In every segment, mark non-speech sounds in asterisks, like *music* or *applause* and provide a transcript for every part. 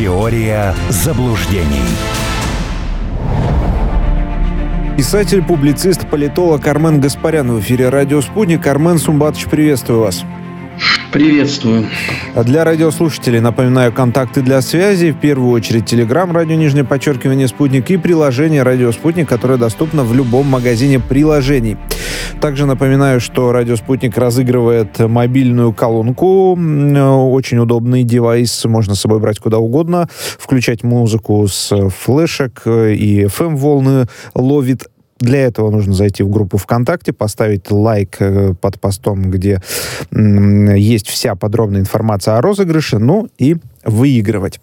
Теория заблуждений. Писатель, публицист, политолог Армен Гаспарян в эфире «Радио Спутник». Армен Сумбатович, приветствую вас. Приветствую. А для радиослушателей напоминаю контакты для связи. В первую очередь Телеграм, радио нижнее подчеркивание «Спутник» и приложение «Радио Спутник», которое доступно в любом магазине приложений. Также напоминаю, что «Радио Спутник» разыгрывает мобильную колонку. Очень удобный девайс, можно с собой брать куда угодно, включать музыку с флешек и FM-волны ловит для этого нужно зайти в группу ВКонтакте, поставить лайк э, под постом, где есть вся подробная информация о розыгрыше, ну и выигрывать.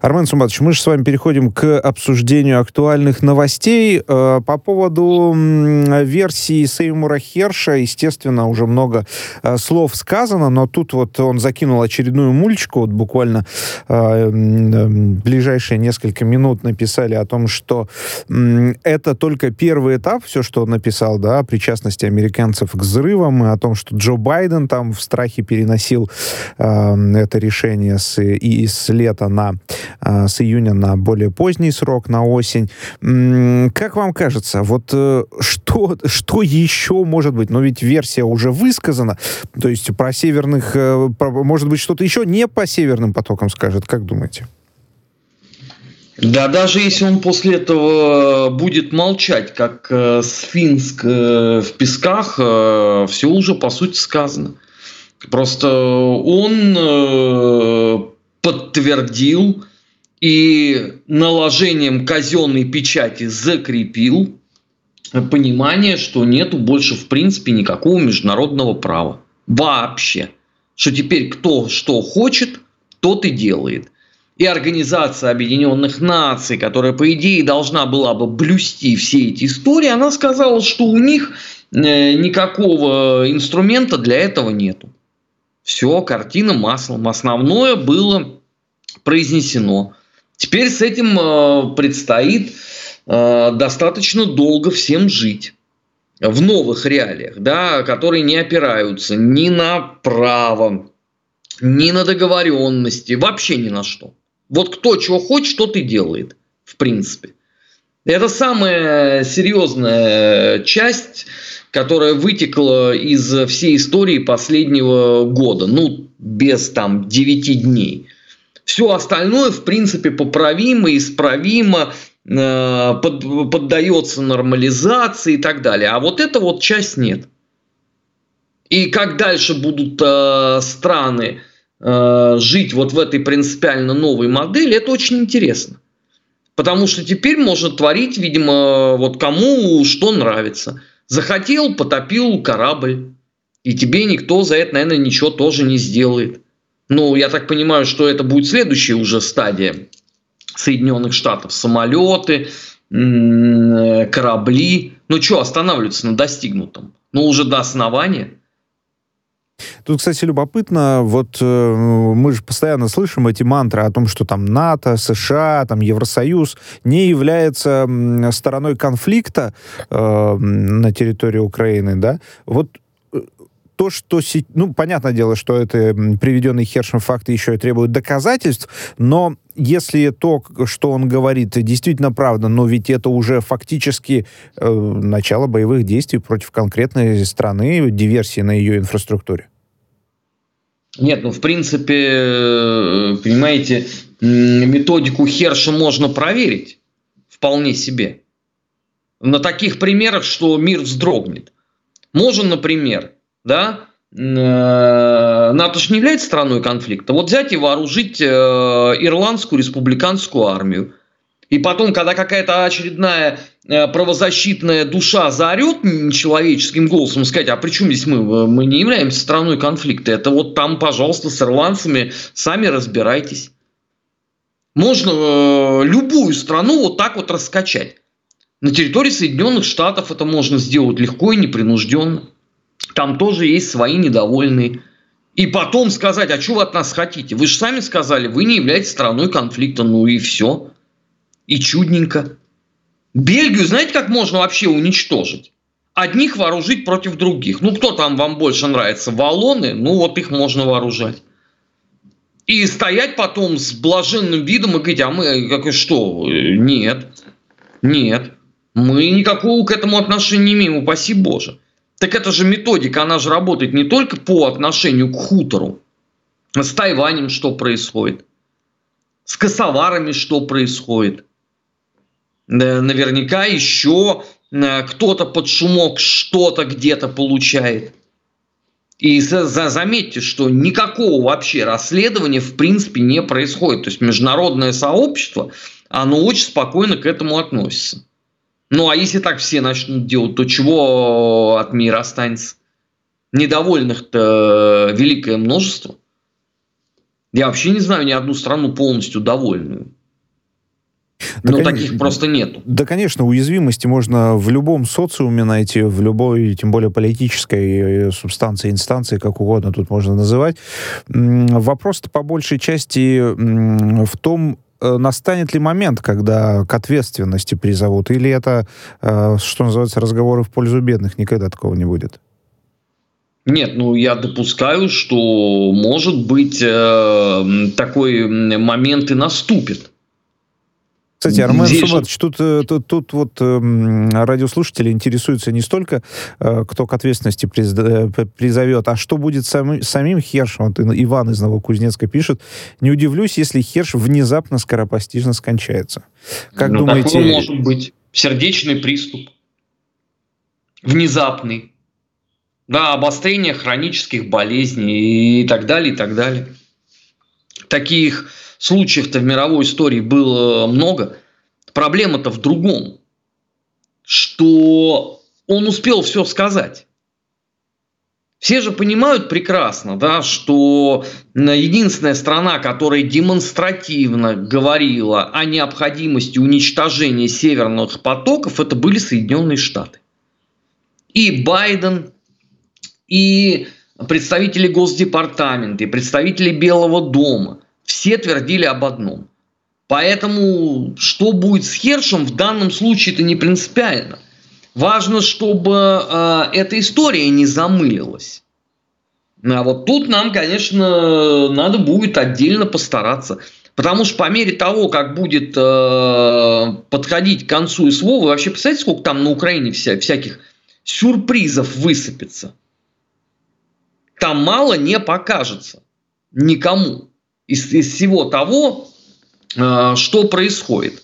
Армен Сумбатович, мы же с вами переходим к обсуждению актуальных новостей. Э, по поводу версии Сеймура Херша, естественно, уже много э, слов сказано, но тут вот он закинул очередную мульчику, вот буквально э, ближайшие несколько минут написали о том, что это только первый этап, все, что он написал, да, о причастности американцев к взрывам, и о том, что Джо Байден там в страхе переносил это решение с и с лета на, а, с июня на более поздний срок, на осень. Как вам кажется, вот э, что, что еще может быть? Но ведь версия уже высказана, то есть про северных, э, может быть, что-то еще не по северным потокам скажет, как думаете? Да, даже если он после этого будет молчать, как э, сфинск э, в песках, э, все уже по сути сказано. Просто он э, подтвердил и наложением казенной печати закрепил понимание, что нету больше в принципе никакого международного права. Вообще. Что теперь кто что хочет, тот и делает. И Организация Объединенных Наций, которая, по идее, должна была бы блюсти все эти истории, она сказала, что у них э, никакого инструмента для этого нету. Все, картина маслом. Основное было произнесено. Теперь с этим э, предстоит э, достаточно долго всем жить в новых реалиях, да, которые не опираются ни на право, ни на договоренности, вообще ни на что. Вот кто чего хочет, тот и делает, в принципе. Это самая серьезная часть которая вытекла из всей истории последнего года, ну, без там 9 дней. Все остальное, в принципе, поправимо, исправимо, э, под, поддается нормализации и так далее. А вот эта вот часть нет. И как дальше будут э, страны э, жить вот в этой принципиально новой модели, это очень интересно. Потому что теперь можно творить, видимо, вот кому что нравится. Захотел, потопил корабль. И тебе никто за это, наверное, ничего тоже не сделает. Ну, я так понимаю, что это будет следующая уже стадия Соединенных Штатов. Самолеты, корабли. Ну, что останавливаться на достигнутом? Ну, уже до основания. Тут, кстати, любопытно, вот э, мы же постоянно слышим эти мантры о том, что там НАТО, США, там Евросоюз не является стороной конфликта э, на территории Украины, да? Вот то, что... Ну, понятное дело, что это приведенный Хершем факты еще и требуют доказательств, но если то, что он говорит, действительно правда, но ведь это уже фактически э, начало боевых действий против конкретной страны, диверсии на ее инфраструктуре. Нет, ну в принципе, э, понимаете, методику Херша можно проверить вполне себе. На таких примерах, что мир вздрогнет. Можно, например, да, э, НАТО же не является страной конфликта. Вот взять и вооружить э, ирландскую республиканскую армию. И потом, когда какая-то очередная э, правозащитная душа заорет человеческим голосом, сказать, а при чем здесь мы? Мы не являемся страной конфликта. Это вот там, пожалуйста, с ирландцами сами разбирайтесь. Можно любую страну вот так вот раскачать. На территории Соединенных Штатов это можно сделать легко и непринужденно. Там тоже есть свои недовольные. И потом сказать, а что вы от нас хотите? Вы же сами сказали, вы не являетесь страной конфликта. Ну и все и чудненько. Бельгию, знаете, как можно вообще уничтожить? Одних вооружить против других. Ну, кто там вам больше нравится? Валоны? Ну, вот их можно вооружать. И стоять потом с блаженным видом и говорить, а мы как что? Нет, нет, мы никакого к этому отношения не имеем, упаси Боже. Так это же методика, она же работает не только по отношению к хутору. С Тайванем что происходит? С косоварами что происходит? Наверняка еще э, кто-то под шумок что-то где-то получает. И заметьте, что никакого вообще расследования в принципе не происходит. То есть международное сообщество, оно очень спокойно к этому относится. Ну а если так все начнут делать, то чего от мира останется? Недовольных-то великое множество. Я вообще не знаю ни одну страну полностью довольную. Да, Но таких просто нет. Да, конечно, уязвимости можно в любом социуме найти, в любой, тем более политической э, субстанции, инстанции, как угодно тут можно называть. Вопрос-то по большей части в том, э, настанет ли момент, когда к ответственности призовут, или это, э, что называется, разговоры в пользу бедных, никогда такого не будет? Нет, ну я допускаю, что может быть э, такой момент и наступит. Кстати, Армен Здесь... Субатович, тут, э, тут, тут вот э, радиослушатели интересуются не столько, э, кто к ответственности приз, э, призовет, а что будет сами, самим Хершем. Вот Иван из Новокузнецка пишет, не удивлюсь, если Херш внезапно скоропостижно скончается. Как ну, думаете... Такое может быть. Сердечный приступ. Внезапный. Да, обострение хронических болезней и так далее, и так далее. Таких случаев-то в мировой истории было много. Проблема-то в другом, что он успел все сказать. Все же понимают прекрасно, да, что единственная страна, которая демонстративно говорила о необходимости уничтожения северных потоков, это были Соединенные Штаты. И Байден, и представители Госдепартамента, и представители Белого дома – все твердили об одном. Поэтому что будет с Хершем в данном случае это не принципиально. Важно, чтобы э, эта история не замылилась. А вот тут нам, конечно, надо будет отдельно постараться. Потому что по мере того, как будет э, подходить к концу СВО, вы вообще представляете, сколько там на Украине вся, всяких сюрпризов высыпется? Там мало не покажется никому из, из всего того, э, что происходит.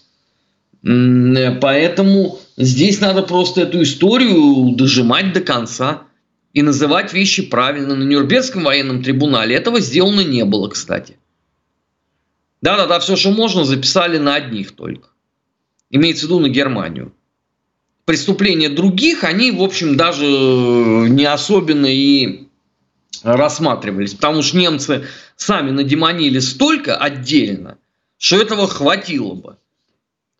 Поэтому здесь надо просто эту историю дожимать до конца и называть вещи правильно. На Нюрнбергском военном трибунале этого сделано не было, кстати. Да-да-да, все, что можно, записали на одних только. Имеется в виду на Германию. Преступления других, они, в общем, даже не особенно и рассматривались, потому что немцы сами надемонили столько отдельно, что этого хватило бы.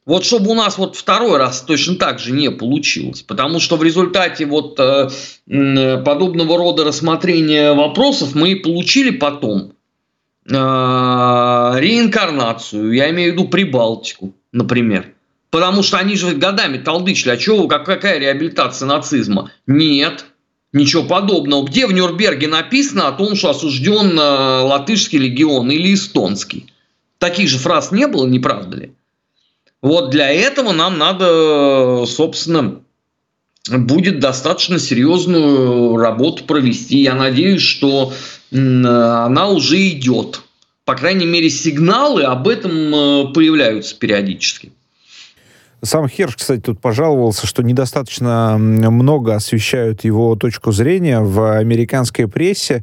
Вот чтобы у нас вот второй раз точно так же не получилось, потому что в результате вот э, подобного рода рассмотрения вопросов мы получили потом э, реинкарнацию, я имею в виду Прибалтику, например. Потому что они же годами толдычили, а чего, как, какая реабилитация нацизма? Нет, Ничего подобного. Где в Нюрнберге написано о том, что осужден э, латышский легион или эстонский? Таких же фраз не было, не правда ли? Вот для этого нам надо, собственно, будет достаточно серьезную работу провести. Я надеюсь, что она уже идет. По крайней мере, сигналы об этом э, появляются периодически. Сам Херш, кстати, тут пожаловался, что недостаточно много освещают его точку зрения в американской прессе.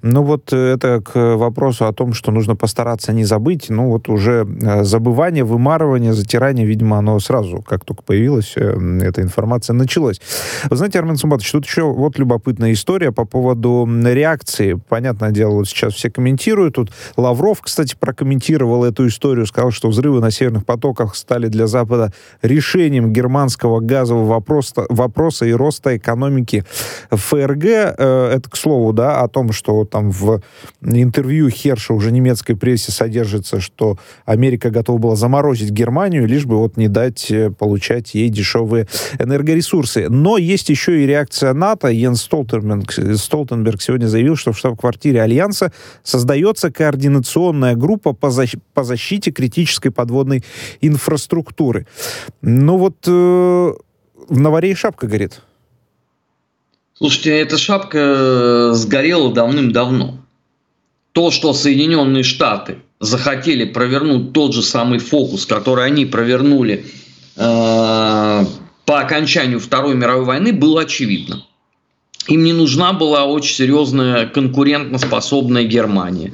Ну вот это к вопросу о том, что нужно постараться не забыть. Ну вот уже э, забывание, вымарывание, затирание, видимо, оно сразу, как только появилась э, эта информация, началось. Вы знаете, Армен Сумбатович, тут еще вот любопытная история по поводу реакции. Понятное дело, вот сейчас все комментируют. Тут Лавров, кстати, прокомментировал эту историю, сказал, что взрывы на северных потоках стали для Запада решением германского газового вопроса, вопроса и роста экономики ФРГ. Э, это, к слову, да, о том, что там в интервью Херша уже немецкой прессе содержится, что Америка готова была заморозить Германию, лишь бы вот не дать э, получать ей дешевые энергоресурсы. Но есть еще и реакция НАТО. Йенс Столтенберг, Столтенберг сегодня заявил, что в штаб-квартире Альянса создается координационная группа по, защ- по защите критической подводной инфраструктуры. Ну вот э, в Наваре шапка горит. Слушайте, эта шапка э, сгорела давным-давно. То, что Соединенные Штаты захотели провернуть тот же самый фокус, который они провернули э, по окончанию Второй мировой войны, было очевидно. Им не нужна была очень серьезная конкурентоспособная Германия.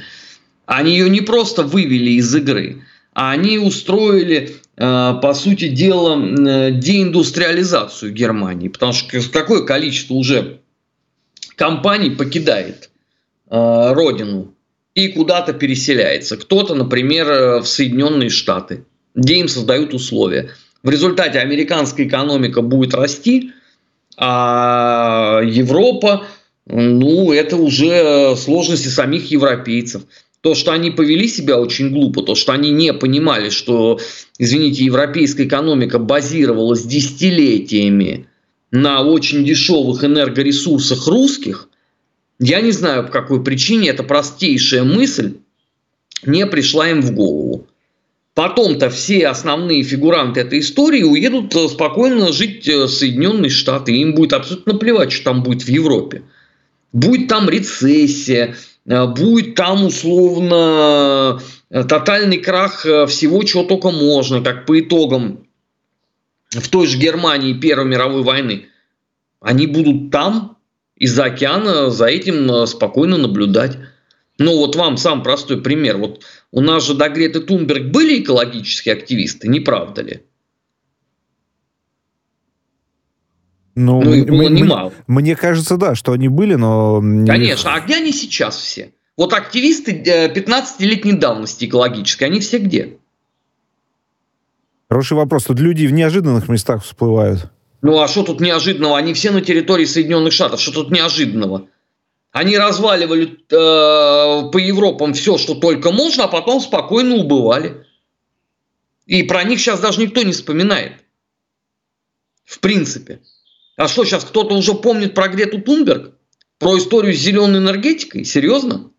Они ее не просто вывели из игры, а они устроили, э, по сути дела, э, деиндустриализацию Германии. Потому что какое количество уже компаний покидает э, родину и куда-то переселяется. Кто-то, например, в Соединенные Штаты, где им создают условия. В результате американская экономика будет расти – а Европа, ну, это уже сложности самих европейцев. То, что они повели себя очень глупо, то, что они не понимали, что, извините, европейская экономика базировалась десятилетиями на очень дешевых энергоресурсах русских, я не знаю, по какой причине эта простейшая мысль не пришла им в голову. Потом-то все основные фигуранты этой истории уедут э, спокойно жить э, в Соединенные Штаты. Им будет абсолютно плевать, что там будет в Европе. Будет там рецессия, будет там условно тотальный крах всего, чего только можно, как по итогам в той же Германии Первой мировой войны. Они будут там из-за океана за этим спокойно наблюдать. Ну вот вам сам простой пример. Вот у нас же до Греты Тунберг были экологические активисты, не правда ли? Ну, ну их было немало. Мне кажется, да, что они были, но... Конечно, а где они сейчас все? Вот активисты 15-летней э, давности экологической, они все где? Хороший вопрос. Тут люди в неожиданных местах всплывают. Ну а что тут неожиданного? Они все на территории Соединенных Штатов. Что тут неожиданного? Они разваливали э, по Европам все, что только можно, а потом спокойно убывали. И про них сейчас даже никто не вспоминает. В принципе. А что, сейчас кто-то уже помнит про Грету Тунберг? Про историю с зеленой энергетикой? Серьезно?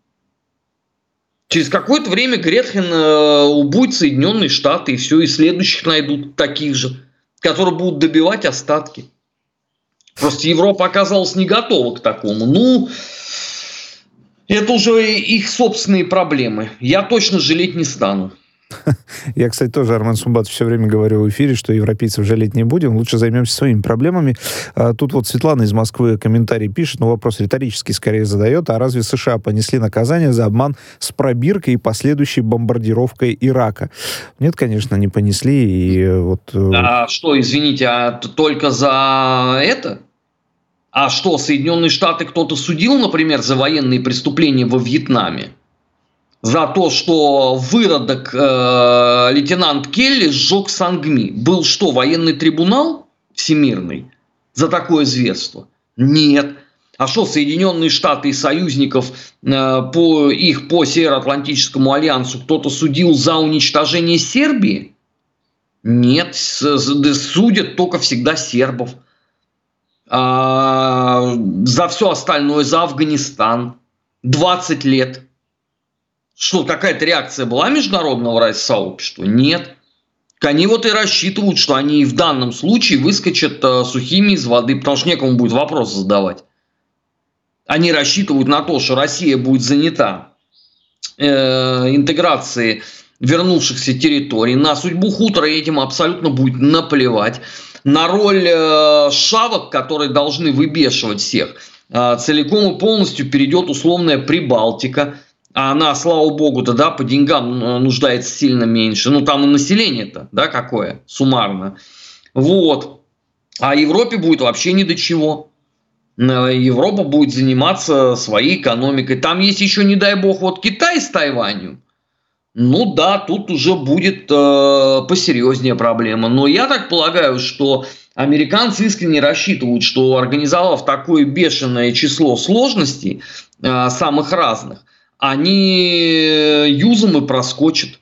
Через какое-то время Гретхен э, убудет Соединенные Штаты, и все, и следующих найдут таких же, которые будут добивать остатки. Просто Европа оказалась не готова к такому. Ну, это уже их собственные проблемы. Я точно жалеть не стану. *laughs* Я, кстати, тоже, Арман Сумбат, все время говорю в эфире, что европейцев жалеть не будем, лучше займемся своими проблемами. А, тут вот Светлана из Москвы комментарий пишет, но вопрос риторический скорее задает, а разве США понесли наказание за обман с пробиркой и последующей бомбардировкой Ирака? Нет, конечно, не понесли. И вот... Э, а что, извините, а только за это? А что, Соединенные Штаты кто-то судил, например, за военные преступления во Вьетнаме? За то, что выродок э, лейтенант Келли сжег Сангми. Был что, военный трибунал всемирный за такое зверство? Нет. А что, Соединенные Штаты и союзников э, по их по Североатлантическому альянсу кто-то судил за уничтожение Сербии? Нет, судят только всегда сербов. А, за все остальное, за Афганистан 20 лет. Что, какая-то реакция была международного сообщества? Нет. Они вот и рассчитывают, что они в данном случае выскочат э, сухими из воды, потому что некому будет вопрос задавать. Они рассчитывают на то, что Россия будет занята э, интеграцией вернувшихся территорий. На судьбу хутора этим абсолютно будет наплевать на роль э, шавок, которые должны выбешивать всех, э, целиком и полностью перейдет условная Прибалтика. А она, слава богу-то, да, по деньгам э, нуждается сильно меньше. Ну, там и население-то, да, какое, суммарно. Вот. А Европе будет вообще ни до чего. Европа будет заниматься своей экономикой. Там есть еще, не дай бог, вот Китай с Тайванью. ну да, тут уже будет э, посерьезнее проблема. Но я так полагаю, что американцы искренне рассчитывают, что организовав такое бешеное число сложностей, э, самых разных, они юзом и проскочат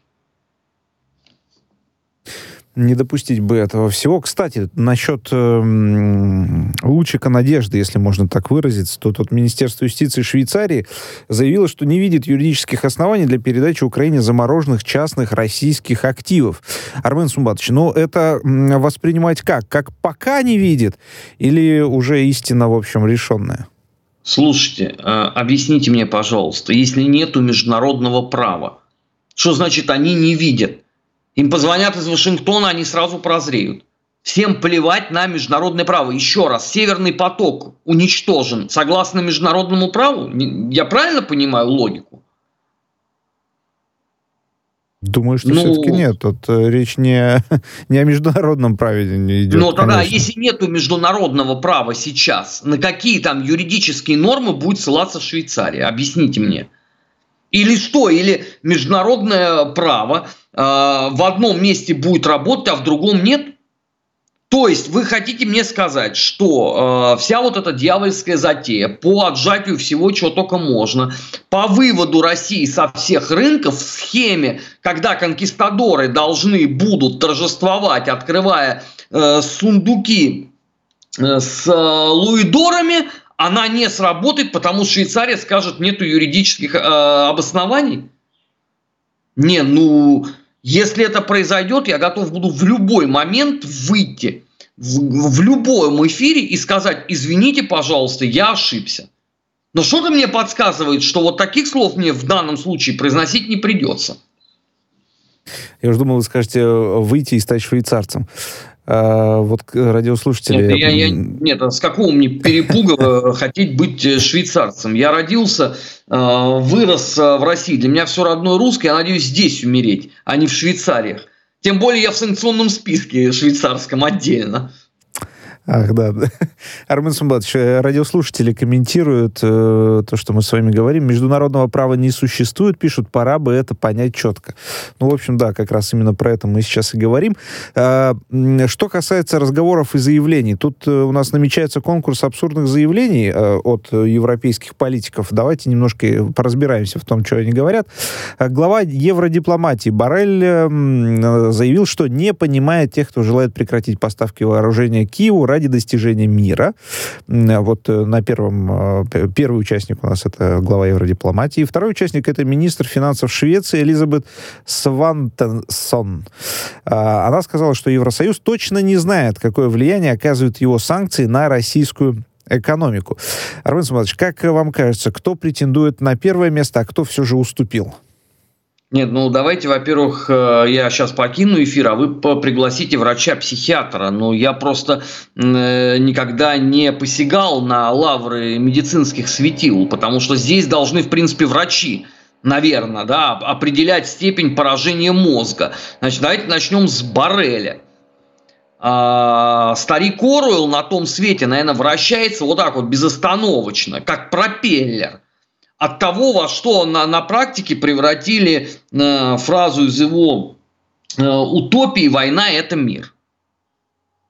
не допустить бы этого всего. Кстати, насчет э, лучика надежды, если можно так выразиться, то тут Министерство юстиции Швейцарии заявило, что не видит юридических оснований для передачи Украине замороженных частных российских активов. Армен Сумбатович, ну это воспринимать как? Как пока не видит или уже истина, в общем, решенная? Слушайте, а, объясните мне, пожалуйста, если нету международного права, что значит они не видят? Им позвонят из Вашингтона, они сразу прозреют. Всем плевать на международное право. Еще раз, Северный поток уничтожен согласно международному праву. Я правильно понимаю логику? Думаю, что ну, все-таки нет. Тут э, речь не, *laughs* не о международном праве идет. Но тогда, конечно. если нет международного права сейчас, на какие там юридические нормы будет ссылаться Швейцария? Объясните мне. Или что? Или международное право э, в одном месте будет работать, а в другом нет? То есть вы хотите мне сказать, что э, вся вот эта дьявольская затея по отжатию всего, чего только можно, по выводу России со всех рынков в схеме, когда конкистадоры должны будут торжествовать, открывая э, сундуки э, с э, луидорами, она не сработает, потому что Швейцария скажет, нету юридических э, обоснований? Не, ну, если это произойдет, я готов буду в любой момент выйти в, в любом эфире и сказать, извините, пожалуйста, я ошибся. Но что-то мне подсказывает, что вот таких слов мне в данном случае произносить не придется. Я уже думал, вы скажете выйти и стать швейцарцем. А, вот радиослушатели... Нет, я, я, нет, а с какого мне перепуга *laughs* хотеть быть э, швейцарцем? Я родился, а, вырос в России. Для меня все родное русское. Я надеюсь здесь умереть, а не в Швейцариях. Тем более я в санкционном списке швейцарском отдельно. Ах, да. *laughs* Армен Сумбатович, э, радиослушатели комментируют э, то, что мы с вами говорим. Международного права не существует, пишут, пора бы это понять четко. Ну, в общем, да, как раз именно про это мы сейчас и говорим. Э, что касается разговоров и заявлений, тут э, у нас намечается конкурс абсурдных заявлений э, от европейских политиков. Давайте немножко поразбираемся в том, что они говорят. Э, глава евродипломатии Барель э, заявил, что не понимает тех, кто желает прекратить поставки вооружения Киеву ради достижения мира. Вот э, на первом, э, первый участник у нас это глава евродипломатии. Второй участник это министр финансов Швеции Элизабет Свантенсон. А, она сказала, что Евросоюз точно не знает, какое влияние оказывают его санкции на российскую экономику. Армен Самадович, как вам кажется, кто претендует на первое место, а кто все же уступил? Нет, ну давайте, во-первых, э, я сейчас покину эфир, а вы пригласите врача-психиатра. Ну, я просто э, никогда не посягал на лавры медицинских светил, потому что здесь должны, в принципе, врачи наверное, да, определять степень поражения мозга. Значит, давайте начнем с Барреля. А, старик Оруэлл на том свете, наверное, вращается вот так вот безостановочно, как пропеллер от того, во что на, на практике превратили э, фразу из его э, утопии «война – это мир».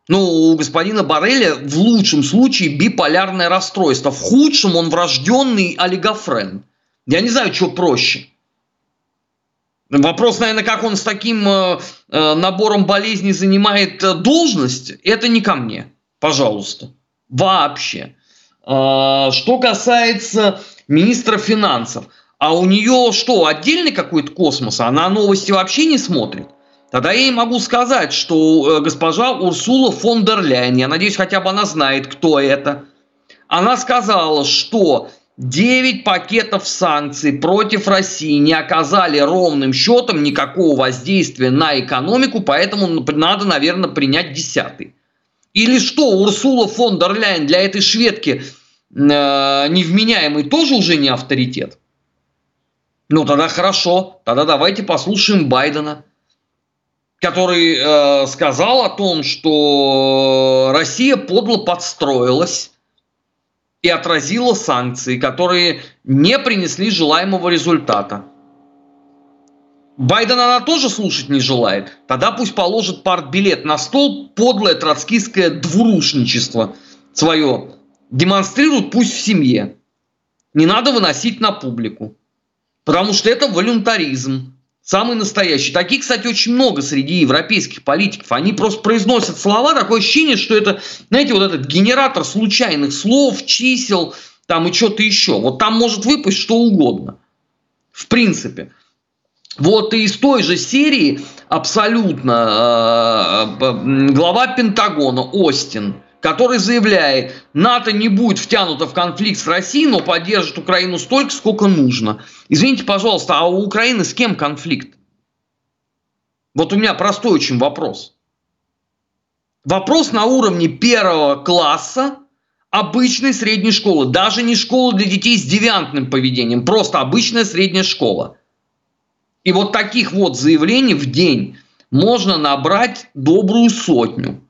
Ну, у господина Барреля в лучшем случае биполярное расстройство, в худшем он врожденный олигофрен. Я не знаю, что проще. Вопрос, наверное, как он с таким э, э набором болезней занимает э, должность, это не ко мне, пожалуйста, вообще. Э, что касается министра финансов. А у нее что, отдельный какой-то космос? Она новости вообще не смотрит? Тогда я ей могу сказать, что э, госпожа Урсула фон дер Ляйн, я надеюсь, хотя бы она знает, кто это, она сказала, что 9 пакетов санкций против России не оказали ровным счетом никакого воздействия на экономику, поэтому надо, наверное, принять десятый. Или что, Урсула фон дер Ляйн для этой шведки – невменяемый тоже уже не авторитет? Ну, тогда хорошо. Тогда давайте послушаем Байдена, который э, сказал о том, что Россия подло подстроилась и отразила санкции, которые не принесли желаемого результата. Байдена она тоже слушать не желает. Тогда пусть положит партбилет на стол, подлое троцкистское двурушничество свое. Демонстрируют пусть в семье. Не надо выносить на публику. Потому что это волюнтаризм. Самый настоящий. Таких, кстати, очень много среди европейских политиков. Они просто произносят слова, такое ощущение, что это, знаете, вот этот генератор случайных слов, чисел, там и что-то еще. Вот там может выпасть что угодно. В принципе. Вот и из той же серии абсолютно э, э, глава Пентагона Остин, который заявляет, НАТО не будет втянуто в конфликт с Россией, но поддержит Украину столько, сколько нужно. Извините, пожалуйста, а у Украины с кем конфликт? Вот у меня простой очень вопрос. Вопрос на уровне первого класса обычной средней школы, даже не школа для детей с девиантным поведением, просто обычная средняя школа – и вот таких вот заявлений в день можно набрать добрую сотню.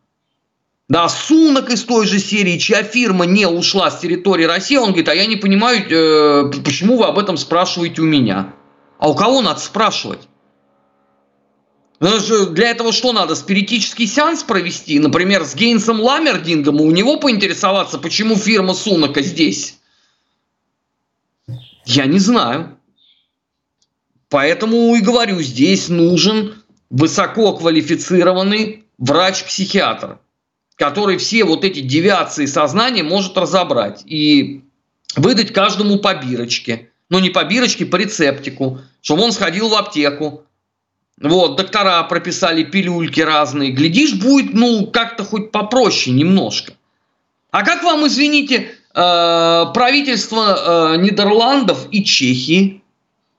Да, Сунок из той же серии, чья фирма не ушла с территории России, он говорит, а я не понимаю, э, почему вы об этом спрашиваете у меня. А у кого надо спрашивать? Для этого что надо? Спиритический сеанс провести? Например, с Гейнсом Ламердингом, у него поинтересоваться, почему фирма Сунака здесь? Я не знаю. Поэтому и говорю, здесь нужен высококвалифицированный врач-психиатр, который все вот эти девиации сознания может разобрать и выдать каждому по бирочке. Ну, не по бирочке, по рецептику, чтобы он сходил в аптеку. Вот, доктора прописали пилюльки разные. Глядишь, будет, ну, как-то хоть попроще немножко. А как вам, извините, э, правительство э, Нидерландов и Чехии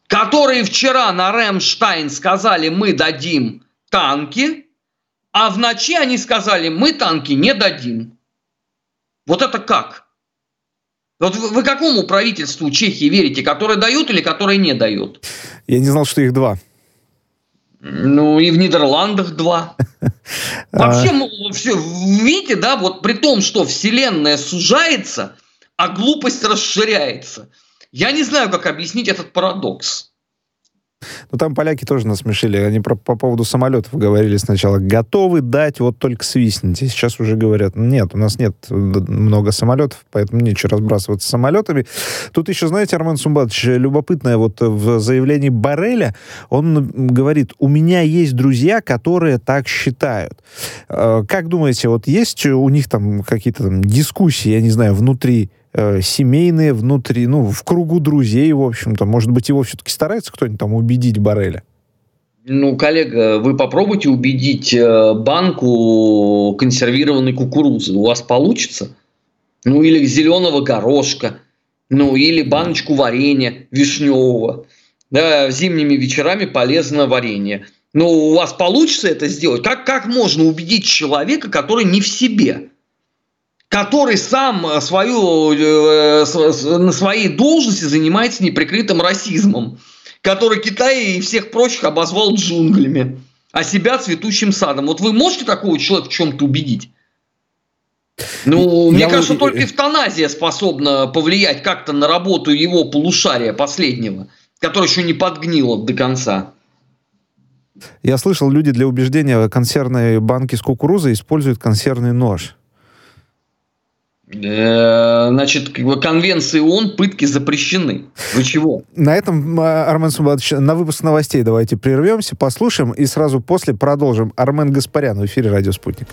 которые вчера на Ремштайн сказали, мы дадим танки, а в ночи они сказали, мы танки не дадим. Вот это как? Вот вы, вы какому правительству Чехии верите, которое дают или которое не дают? Я не знал, что их два. Ну и в Нидерландах два. *laughs* Вообще, все, видите, да, вот при том, что Вселенная сужается, а глупость расширяется – я не знаю, как объяснить этот парадокс. Ну, там поляки тоже насмешили. Они про, по поводу самолетов говорили сначала. Готовы дать, вот только свистните. Сейчас уже говорят, нет, у нас нет много самолетов, поэтому нечего разбрасываться самолетами. Тут еще, знаете, Армен Сумбатович, любопытное вот в заявлении Бареля, он говорит, у меня есть друзья, которые так считают. Э, как думаете, вот есть у них там какие-то там дискуссии, я не знаю, внутри э, семейные, внутри, ну, в кругу друзей, в общем-то. Может быть, его все-таки старается кто-нибудь там убедить Барреля? Ну, коллега, вы попробуйте убедить э, банку консервированной кукурузы. У вас получится? Ну, или зеленого горошка. Ну, или баночку варенья вишневого. Да, зимними вечерами полезно варенье. Но у вас получится это сделать? Как, как можно убедить человека, который не в себе? Который сам э, свою, э, на своей должности занимается неприкрытым расизмом, который Китай и всех прочих обозвал джунглями, а себя цветущим садом. Вот вы можете такого человека в чем-то убедить? Ну, Я мне кажется, вы... только эвтаназия способна повлиять как-то на работу его полушария последнего, который еще не подгнило до конца. Я слышал, люди для убеждения консервной банки с кукурузой используют консервный нож. Э, значит, конвенции ООН пытки запрещены. Вы чего? На этом, а, Армен Сумбатович, на выпуск новостей давайте прервемся, послушаем и сразу после продолжим. Армен Гаспарян в эфире «Радио Спутник».